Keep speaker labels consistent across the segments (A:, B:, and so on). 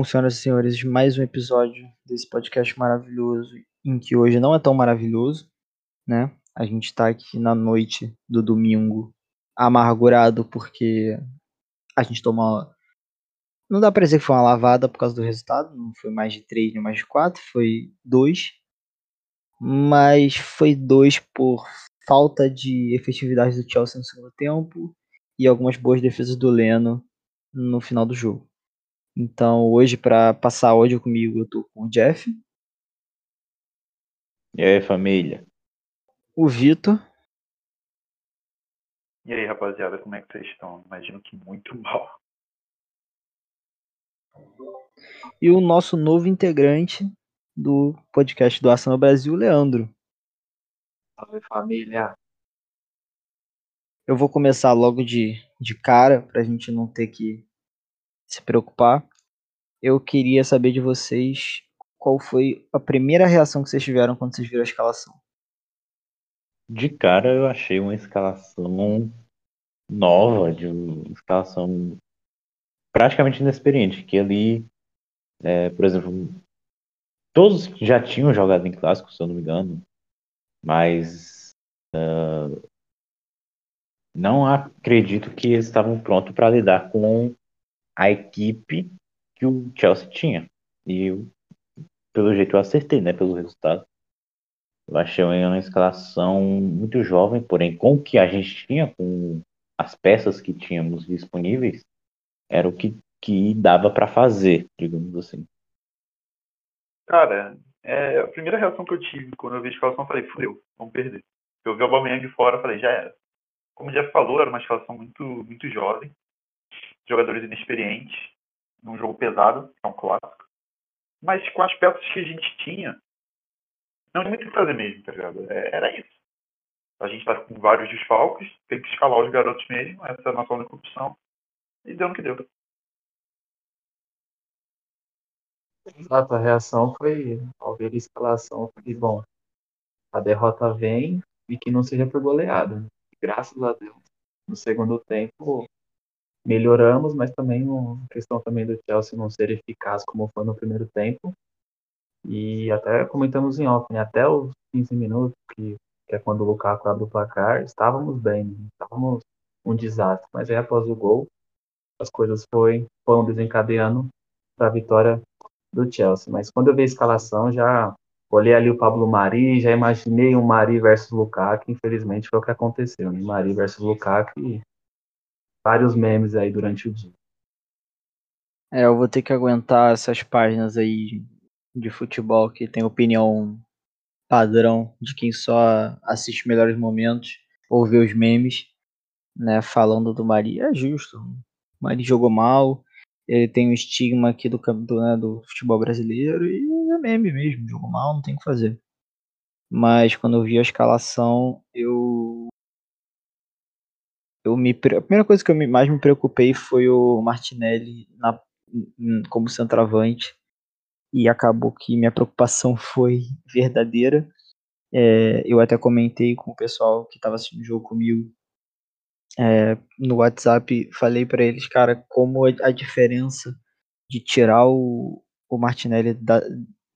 A: Bom, senhoras e senhores, mais um episódio desse podcast maravilhoso, em que hoje não é tão maravilhoso, né? A gente tá aqui na noite do domingo, amargurado porque a gente tomou. Não dá pra dizer que foi uma lavada por causa do resultado, não foi mais de três nem mais de quatro, foi dois. Mas foi dois por falta de efetividade do Chelsea no segundo tempo e algumas boas defesas do Leno no final do jogo. Então, hoje, para passar áudio comigo, eu tô com o Jeff.
B: E aí, família?
A: O Vitor.
C: E aí, rapaziada, como é que vocês estão? Imagino que muito mal.
A: E o nosso novo integrante do podcast do Arsenal Brasil, Leandro.
D: Salve, família.
A: Eu vou começar logo de, de cara, pra gente não ter que se preocupar. Eu queria saber de vocês qual foi a primeira reação que vocês tiveram quando vocês viram a escalação.
B: De cara eu achei uma escalação nova, de uma escalação praticamente inexperiente, que ali, é, por exemplo, todos já tinham jogado em clássico, se eu não me engano, mas uh, não acredito que eles estavam prontos para lidar com a equipe que o Chelsea tinha. E eu, pelo jeito eu acertei, né, pelo resultado. Eu achei uma escalação muito jovem, porém com o que a gente tinha, com as peças que tínhamos disponíveis, era o que, que dava para fazer, digamos assim.
C: Cara, é, a primeira reação que eu tive quando eu vi a escalação, eu falei, fudeu, vamos perder. Eu vi o Aubameyang de fora, falei, já era. Como Jeff falou, era uma escalação muito, muito jovem, jogadores inexperientes, num jogo pesado, que é um clássico. Mas com as peças que a gente tinha, não tinha muito o que fazer mesmo, tá ligado? É, era isso. A gente tá com vários desfalques, tem que escalar os garotos mesmo, essa é a nossa única opção. E deu no que deu.
D: Exato, a reação foi, ao ver a escalação, foi bom, a derrota vem e que não seja por goleada. Graças a Deus. No segundo tempo, melhoramos, mas também a questão também do Chelsea não ser eficaz como foi no primeiro tempo. E até comentamos em off, né? até os 15 minutos, que, que é quando o Lukaku abre o placar, estávamos bem, né? estávamos um desastre. Mas aí após o gol, as coisas foi, foram desencadeando para a vitória do Chelsea. Mas quando eu vi a escalação, já olhei ali o Pablo Mari, já imaginei um Mari versus Lukaku, infelizmente foi o que aconteceu, né? Mari versus Lukaku e vários memes aí durante o dia.
A: É, eu vou ter que aguentar essas páginas aí de futebol que tem opinião padrão de quem só assiste melhores momentos ou vê os memes, né, falando do Mari. É justo. O Mari jogou mal, ele tem um estigma aqui do, do, né, do futebol brasileiro e é meme mesmo, jogou mal, não tem o que fazer. Mas quando eu vi a escalação, eu eu me a primeira coisa que eu mais me preocupei foi o Martinelli na, como centroavante. E acabou que minha preocupação foi verdadeira. É, eu até comentei com o pessoal que estava assistindo o jogo comigo é, no WhatsApp, falei para eles, cara, como a diferença de tirar o, o Martinelli da,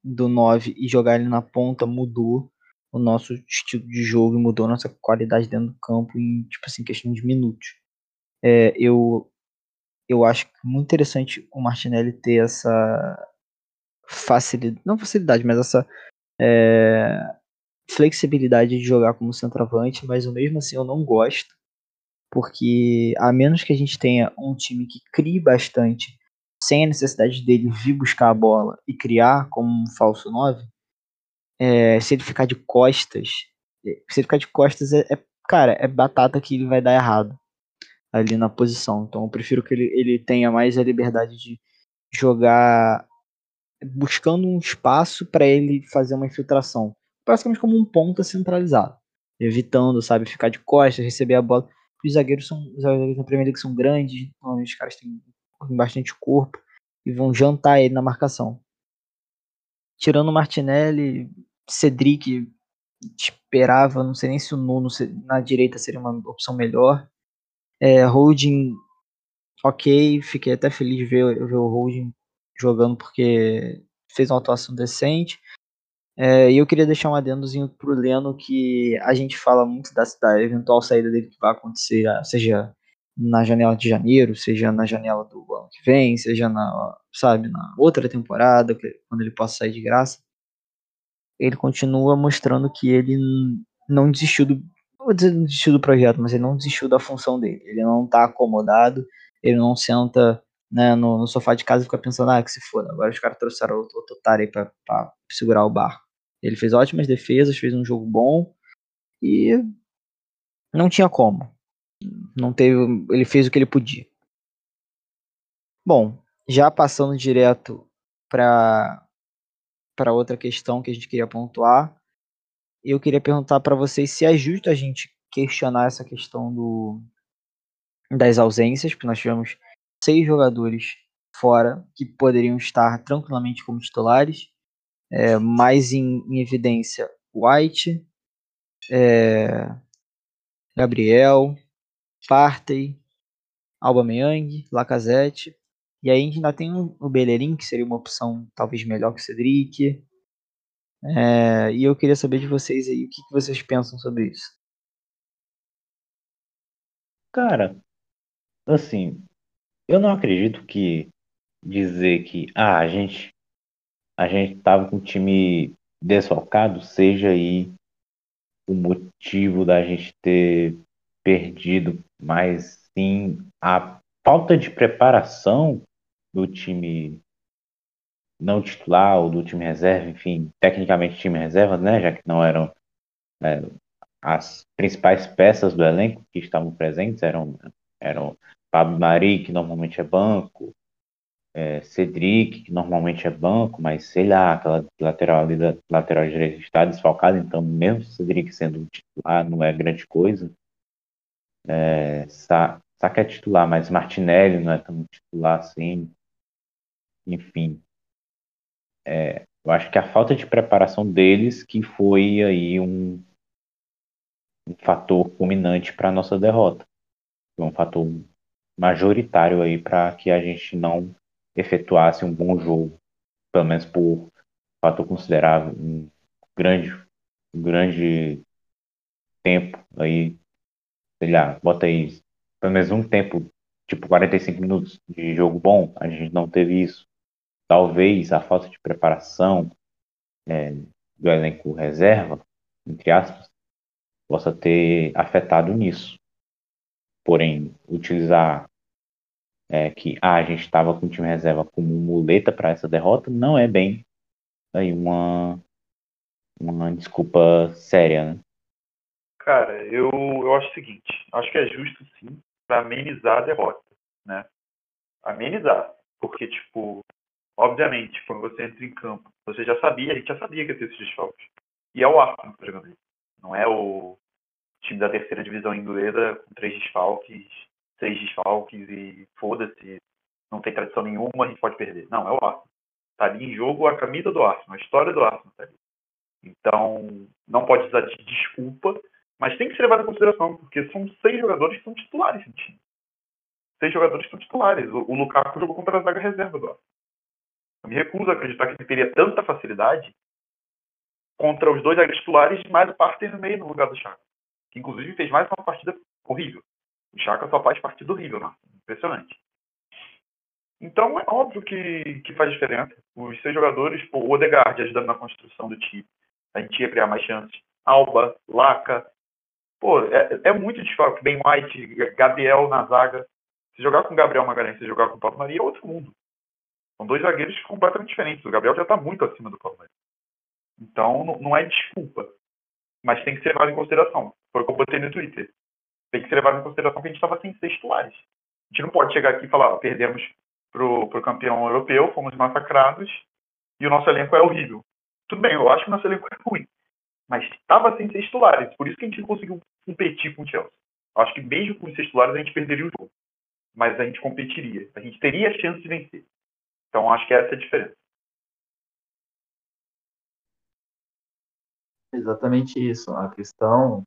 A: do 9 e jogar ele na ponta mudou o nosso estilo de jogo e mudou a nossa qualidade dentro do campo em, tipo assim, questão de minutos. É, eu, eu acho muito interessante o Martinelli ter essa facilidade, não facilidade, mas essa é, flexibilidade de jogar como centroavante, mas mesmo assim eu não gosto, porque a menos que a gente tenha um time que crie bastante, sem a necessidade dele vir buscar a bola e criar como um falso 9, é, se ele ficar de costas, é, se ele ficar de costas, é, é, cara, é batata que ele vai dar errado ali na posição. Então eu prefiro que ele, ele tenha mais a liberdade de jogar buscando um espaço para ele fazer uma infiltração. Praticamente como um ponta centralizado. Evitando, sabe, ficar de costas, receber a bola. Os zagueiros são os zagueiros na primeira liga são grandes, os caras têm bastante corpo e vão jantar ele na marcação tirando Martinelli, Cedric esperava, não sei nem se o Nuno na direita seria uma opção melhor. É, Holding, ok, fiquei até feliz de ver, ver o Holding jogando porque fez uma atuação decente. É, e eu queria deixar um adendozinho pro Leno que a gente fala muito da, da eventual saída dele que vai acontecer, seja na janela de janeiro, seja na janela do ano que vem, seja na, sabe, na outra temporada, quando ele possa sair de graça. Ele continua mostrando que ele não desistiu do, não vou dizer desistiu do projeto, mas ele não desistiu da função dele. Ele não está acomodado, ele não senta né, no, no, sofá de casa e fica pensando, ah, que se foda, agora os caras trouxeram outro, outro otário aí pra, pra segurar o barco. Ele fez ótimas defesas, fez um jogo bom e não tinha como. Não teve, ele fez o que ele podia. Bom, já passando direto para para outra questão que a gente queria pontuar, eu queria perguntar para vocês se é justo a gente questionar essa questão do das ausências, porque nós tivemos seis jogadores fora que poderiam estar tranquilamente como titulares, é, mais em, em, evidência White, é, Gabriel, Partey, Aubameyang, Lacazette, e aí a gente ainda tem o Bellerin, que seria uma opção talvez melhor que o Cedric, é, e eu queria saber de vocês aí o que, que vocês pensam sobre isso.
B: Cara, assim, eu não acredito que dizer que ah, a gente a gente tava com o time desfalcado seja aí o motivo da gente ter perdido, mas sim a falta de preparação do time não titular ou do time reserva, enfim, tecnicamente time reserva, né, já que não eram é, as principais peças do elenco que estavam presentes, eram, eram Pablo Mari, que normalmente é banco, é, Cedric, que normalmente é banco, mas sei lá, aquela lateral ali da lateral direita está desfalcada, então mesmo Cedric sendo titular não é grande coisa. É, Sá é titular, mas Martinelli não é tão titular assim. Enfim, é, eu acho que a falta de preparação deles que foi aí um, um fator culminante para a nossa derrota. Foi um fator majoritário aí para que a gente não efetuasse um bom jogo, pelo menos por fator considerável, um grande, um grande tempo aí, sei lá, bota aí pelo menos um tempo, tipo 45 minutos de jogo bom, a gente não teve isso talvez a falta de preparação é, do elenco reserva, entre aspas, possa ter afetado nisso. Porém, utilizar é, que ah, a gente estava com o time reserva como muleta para essa derrota não é bem aí uma, uma desculpa séria, né?
C: Cara, eu, eu acho o seguinte, acho que é justo sim para amenizar a derrota, né? Amenizar, porque tipo, Obviamente, quando você entra em campo, você já sabia, a gente já sabia que ia ter esses desfalques. E é o Arsenal que está jogando isso. Não é o time da terceira divisão inglesa com três desfalques, seis desfalques e foda-se, não tem tradição nenhuma, a gente pode perder. Não, é o Arsenal. Está ali em jogo a camisa do Arsenal, a história do Arsenal está ali. Então, não pode usar de desculpa, mas tem que ser levado em consideração, porque são seis jogadores que são titulares no time. Seis jogadores que são titulares. O, o Lukaku jogou contra a zaga reserva do Arsenal. Eu me recuso a acreditar que ele teria tanta facilidade contra os dois titulares, mais o Partey no meio no lugar do Chaka. Que inclusive fez mais uma partida horrível. O Chaka só faz partida horrível, né? Impressionante. Então é óbvio que, que faz diferença. Os seis jogadores, pô, o Odegaard ajudando na construção do time. A gente ia criar mais chances. Alba, Laca. Pô, é, é muito difícil. Ben White, Gabriel na zaga. Se jogar com Gabriel Magalhães, se jogar com o Paulo Maria, é outro mundo. São dois zagueiros completamente diferentes. O Gabriel já está muito acima do Palmeiras. Então, não é desculpa. Mas tem que ser levado em consideração. Foi o que eu botei no Twitter. Tem que ser levado em consideração que a gente estava sem titulares. A gente não pode chegar aqui e falar, perdemos pro, pro campeão europeu, fomos massacrados e o nosso elenco é horrível. Tudo bem, eu acho que o nosso elenco é ruim. Mas estava sem seis titulares. Por isso que a gente não conseguiu competir com o Chelsea. Acho que mesmo com os seis titulares a gente perderia o jogo. Mas a gente competiria. A gente teria a chance de vencer. Então, acho que essa é a diferença.
D: Exatamente isso. A questão,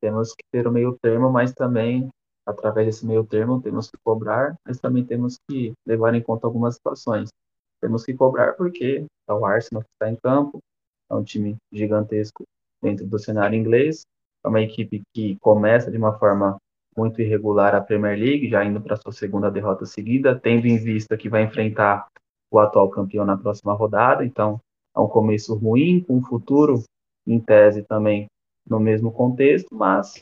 D: temos que ter o meio termo, mas também, através desse meio termo, temos que cobrar, mas também temos que levar em conta algumas situações. temos que cobrar porque tá o Arsenal que está em campo, é um time gigantesco dentro do cenário inglês, é uma equipe que começa de uma forma muito irregular a Premier League, já indo para sua segunda derrota seguida, tendo em vista que vai enfrentar o atual campeão na próxima rodada, então é um começo ruim, com um futuro, em tese também, no mesmo contexto, mas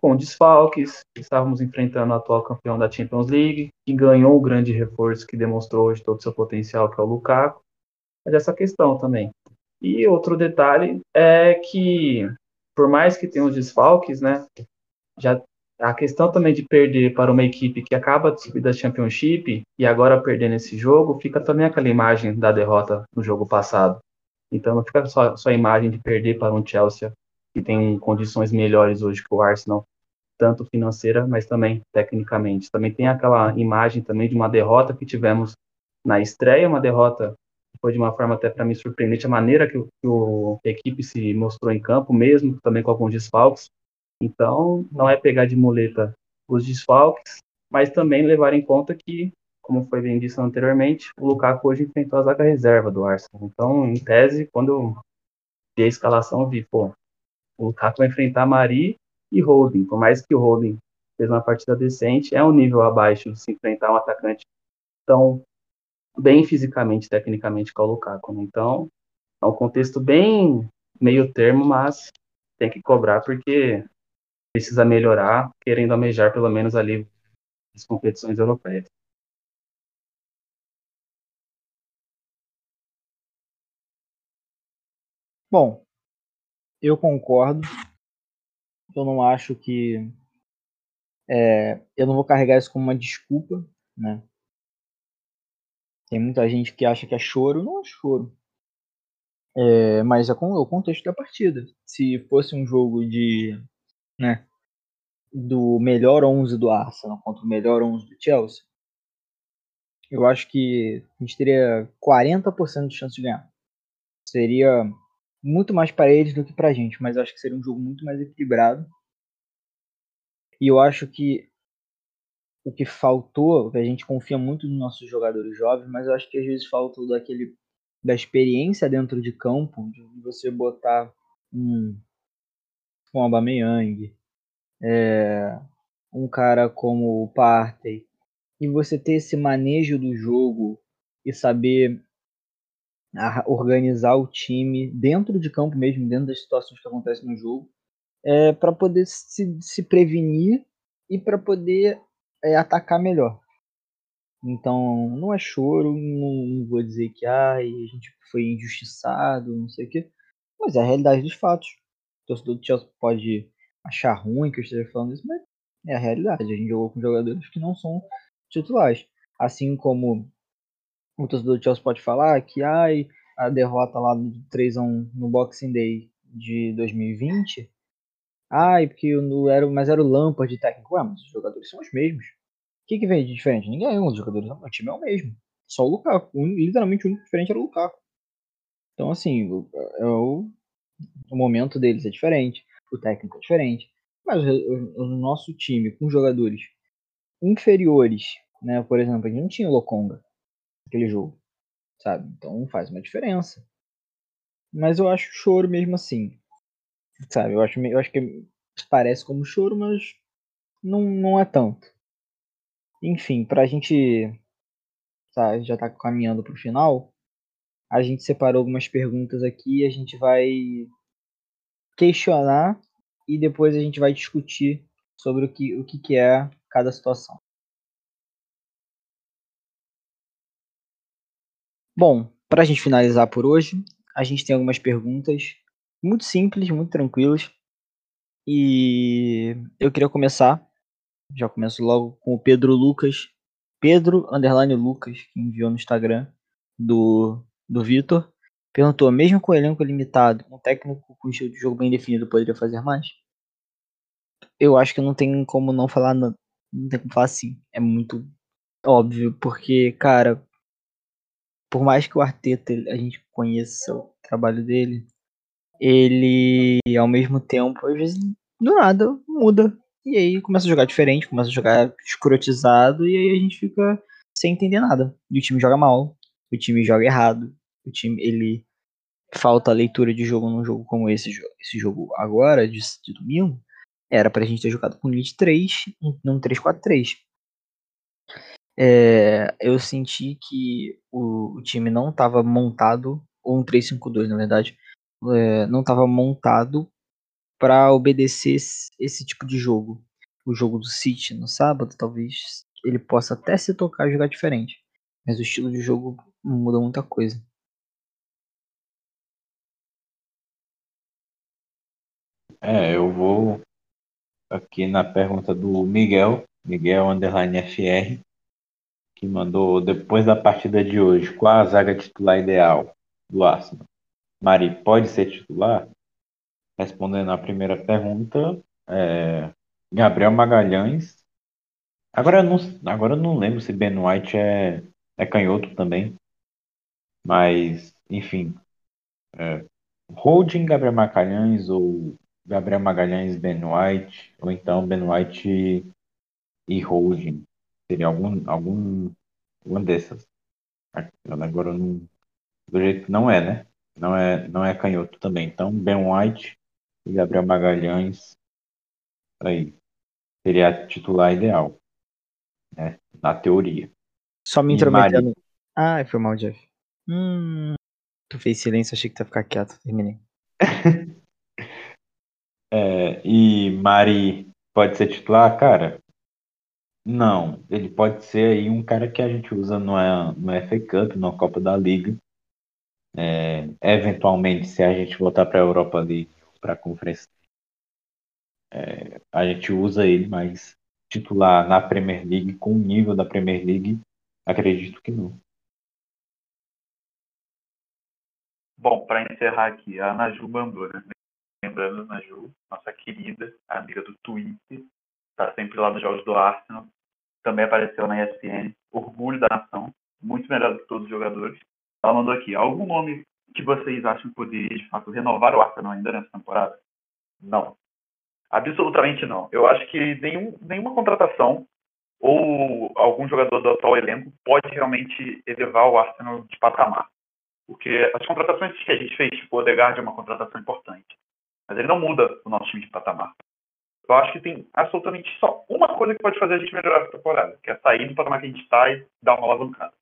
D: com desfalques, estávamos enfrentando o atual campeão da Champions League, que ganhou o grande reforço que demonstrou hoje todo o seu potencial, que é o Lukaku, mas essa questão também. E outro detalhe é que, por mais que tenha os desfalques, né, já a questão também de perder para uma equipe que acaba de subir da Championship e agora perder nesse jogo, fica também aquela imagem da derrota no jogo passado. Então não fica só, só a imagem de perder para um Chelsea que tem condições melhores hoje que o Arsenal, tanto financeira, mas também tecnicamente. Também tem aquela imagem também de uma derrota que tivemos na estreia, uma derrota foi de uma forma até para mim surpreendente a maneira que, o, que a equipe se mostrou em campo, mesmo também com alguns desfalques. Então, não é pegar de muleta os desfalques, mas também levar em conta que, como foi bem dito anteriormente, o Lukaku hoje enfrentou a zaga reserva do Arsenal. Então, em tese, quando eu vi a escalação, eu vi, pô, o Lukaku vai enfrentar Mari e Holding. Por mais que o Holding fez uma partida decente, é um nível abaixo de se enfrentar um atacante tão bem fisicamente, tecnicamente, é o Lukaku. Né? Então, é um contexto bem meio termo, mas tem que cobrar porque precisa melhorar, querendo almejar pelo menos ali as competições europeias.
A: Bom, eu concordo. Eu não acho que. É, eu não vou carregar isso como uma desculpa, né? Tem muita gente que acha que é choro. Não é choro. É, mas é com o contexto da partida. Se fosse um jogo de né, do melhor 11 do Arsenal contra o melhor 11 do Chelsea, eu acho que a gente teria 40% de chance de ganhar. Seria muito mais para eles do que para a gente, mas acho que seria um jogo muito mais equilibrado. E eu acho que o que faltou, a gente confia muito nos nossos jogadores jovens, mas eu acho que às vezes faltou daquele da experiência dentro de campo, de você botar um um Aubameyang, é, um cara como o Partey, e você ter esse manejo do jogo e saber organizar o time dentro de campo mesmo, dentro das situações que acontecem no jogo, é, para poder se, se prevenir e para poder é, atacar melhor. Então, não é choro, não, vou dizer que ah, a gente foi injustiçado, não sei o quê, mas é a realidade dos fatos torcedor do Chelsea pode achar ruim que eu esteja falando isso, mas é a realidade. A gente jogou com jogadores que não são titulares. Assim como o torcedor do Chelsea pode falar que ai, a derrota lá do 3x1 no Boxing Day de 2020, ai, porque não era, mas era o Lampard de técnico. Ué, mas os jogadores são os mesmos. O que, que vem de diferente? Ninguém, os jogadores, o time é o mesmo. Só o Lukaku. Literalmente o único diferente era o Lukaku. Então, assim, é o o momento deles é diferente, o técnico é diferente. Mas o, o nosso time com jogadores inferiores, né? Por exemplo, a gente não tinha o Lokonga naquele jogo, sabe? Então faz uma diferença. Mas eu acho choro mesmo assim, sabe? Eu acho, eu acho que parece como choro, mas não, não é tanto. Enfim, pra gente tá, já tá caminhando pro final, a gente separou algumas perguntas aqui a gente vai questionar e depois a gente vai discutir sobre o que, o que, que é cada situação. Bom, para a gente finalizar por hoje, a gente tem algumas perguntas muito simples, muito tranquilas. E eu queria começar, já começo logo com o Pedro Lucas, Pedro underline Lucas, que enviou no Instagram do do Vitor. Perguntou, mesmo com o elenco limitado, um técnico com estilo de jogo bem definido poderia fazer mais? Eu acho que não tem como não falar, não, não tem como falar assim. É muito óbvio, porque, cara, por mais que o Arteta a gente conheça o trabalho dele, ele ao mesmo tempo, às vezes, do nada, muda. E aí começa a jogar diferente, começa a jogar escrotizado, e aí a gente fica sem entender nada. E o time joga mal o time joga errado, o time ele falta leitura de jogo num jogo como esse, esse jogo agora, de, de domingo, era pra gente ter jogado com limite 3 num 3-4-3. É, eu senti que o, o, time não estava montado, ou um 3-5-2 na verdade, é, não estava montado para obedecer esse, esse, tipo de jogo. O jogo do City no sábado, talvez ele possa até se tocar e jogar diferente, mas o estilo de jogo muda muita coisa.
B: É, eu vou aqui na pergunta do Miguel, Miguel Underline FR, que mandou depois da partida de hoje, qual a zaga titular ideal do Arsenal? Mari, pode ser titular? Respondendo a primeira pergunta, é, Gabriel Magalhães. Agora eu, não, agora eu não lembro se Ben White é, é canhoto também. Mas, enfim. É, Holding Gabriel Magalhães ou Gabriel Magalhães, Ben White, ou então Ben White e Holding. Seria algum, algum uma dessas. Agora não, do jeito que não é, né? Não é, não é canhoto também. Então, Ben White e Gabriel Magalhães aí seria a titular ideal, né? Na teoria.
A: Só me intrometendo. Ah, foi mal, Jeff. Hum, tu fez silêncio, achei que tu ia ficar quieto. Terminei.
B: É, e Mari pode ser titular, cara? Não, ele pode ser aí um cara que a gente usa no, no FA Cup, na Copa da Liga. É, eventualmente, se a gente voltar para a Europa League, para a Conferência, é, a gente usa ele, mas titular na Premier League, com o nível da Premier League, acredito que não.
C: Bom, para encerrar aqui, a Naju mandou, né? lembrando na Ju, nossa querida amiga do Twitter, está sempre lá nos jogos do Arsenal, também apareceu na ESPN, orgulho da nação, muito melhor do que todos os jogadores. Ela mandou aqui, algum nome que vocês acham que poderia, de fato, renovar o Arsenal ainda nessa temporada? Não. Absolutamente não. Eu acho que nenhum, nenhuma contratação ou algum jogador do atual elenco pode realmente elevar o Arsenal de patamar. Porque as contratações que a gente fez, tipo, o Odegaard é uma contratação importante mas ele não muda o nosso time de patamar. Eu acho que tem absolutamente só uma coisa que pode fazer a gente melhorar essa temporada, que é sair do patamar que a gente está e dar uma alavancada,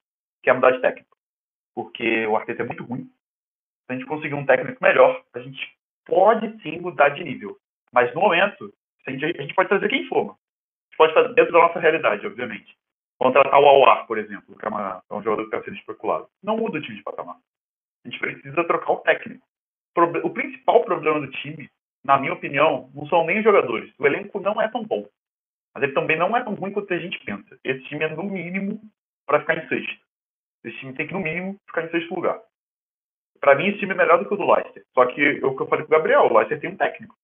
C: que é mudar de técnico. Porque o Arteta é muito ruim. Se a gente conseguir um técnico melhor, a gente pode sim mudar de nível. Mas no momento, a gente, a gente pode trazer quem for. A gente pode fazer dentro da nossa realidade, obviamente. Contratar o Awar, por exemplo, que é, uma, é um jogador que está sendo especulado. Não muda o time de patamar. A gente precisa trocar o técnico o principal problema do time, na minha opinião, não são nem os jogadores. O elenco não é tão bom. Mas ele também não é tão ruim quanto a gente pensa. Esse time é no mínimo para ficar em sexto. Esse time tem que, no mínimo, ficar em sexto lugar. Para mim, esse time é melhor do que o do Leicester. Só que é o que eu falei pro Gabriel, o Leicester tem um técnico.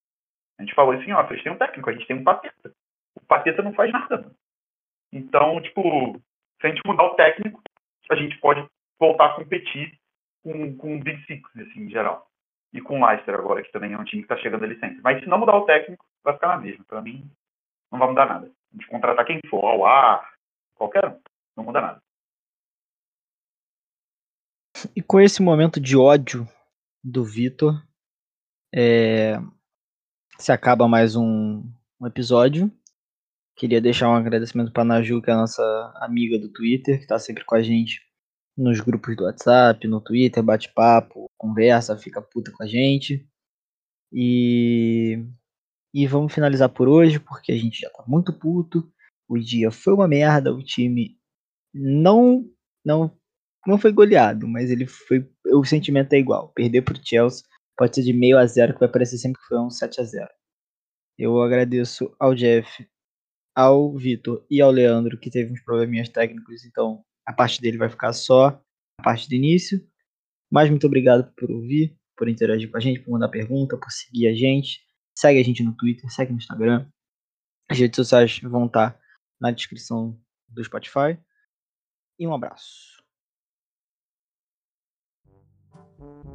C: A gente falou assim, ó, vocês têm um técnico, a gente tem um pateta. O pateta não faz nada. Então, tipo, se a gente mudar o técnico, a gente pode voltar a competir com, com o Big Six, assim, em geral e com o Leicester agora, que também é um time que está chegando ali sempre. Mas se não mudar o técnico, vai ficar na mesma. Para mim, não vai mudar nada. A gente contratar quem for, ao ar, qualquer um, não muda nada.
A: E com esse momento de ódio do Vitor, é... se acaba mais um, um episódio. Queria deixar um agradecimento para Naju, que é a nossa amiga do Twitter, que está sempre com a gente nos grupos do WhatsApp, no Twitter, bate-papo, conversa, fica puta com a gente. E, e vamos finalizar por hoje, porque a gente já tá muito puto. O dia foi uma merda, o time não não não foi goleado, mas ele foi o sentimento é igual. Perder pro Chelsea pode ser de meio a zero, que vai parecer sempre que foi um 7 a 0. Eu agradeço ao Jeff, ao Vitor e ao Leandro que teve uns probleminhas técnicos, então a parte dele vai ficar só a parte do início. Mas muito obrigado por ouvir, por interagir com a gente, por mandar pergunta, por seguir a gente. Segue a gente no Twitter, segue no Instagram. As redes sociais vão estar na descrição do Spotify. E um abraço. Thank you.